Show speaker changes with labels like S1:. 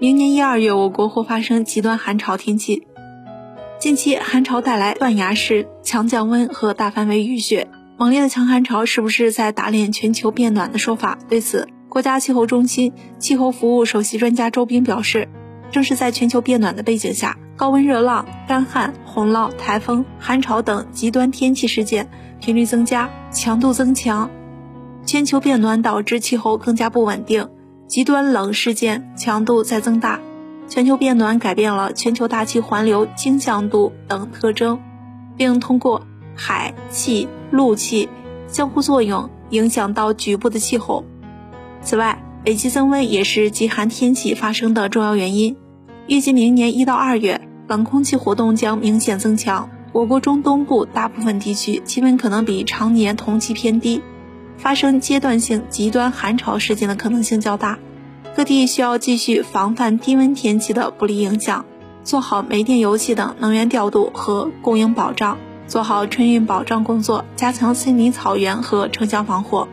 S1: 明年一二月我国或发生极端寒潮天气。近期寒潮带来断崖式强降温和大范围雨雪，猛烈的强寒潮是不是在打脸全球变暖的说法？对此，国家气候中心气候服务首席专家周斌表示，正是在全球变暖的背景下，高温热浪、干旱、洪涝、台风、寒潮等极端天气事件频率增加、强度增强，全球变暖导致气候更加不稳定，极端冷事件强度在增大。全球变暖改变了全球大气环流倾向度等特征，并通过海气、陆气相互作用影响到局部的气候。此外，北极增温也是极寒天气发生的重要原因。预计明年一到二月，冷空气活动将明显增强，我国中东部大部分地区气温可能比常年同期偏低，发生阶段性极端寒潮事件的可能性较大。各地需要继续防范低温天气的不利影响，做好煤电油气等能源调度和供应保障，做好春运保障工作，加强森林草原和城乡防火。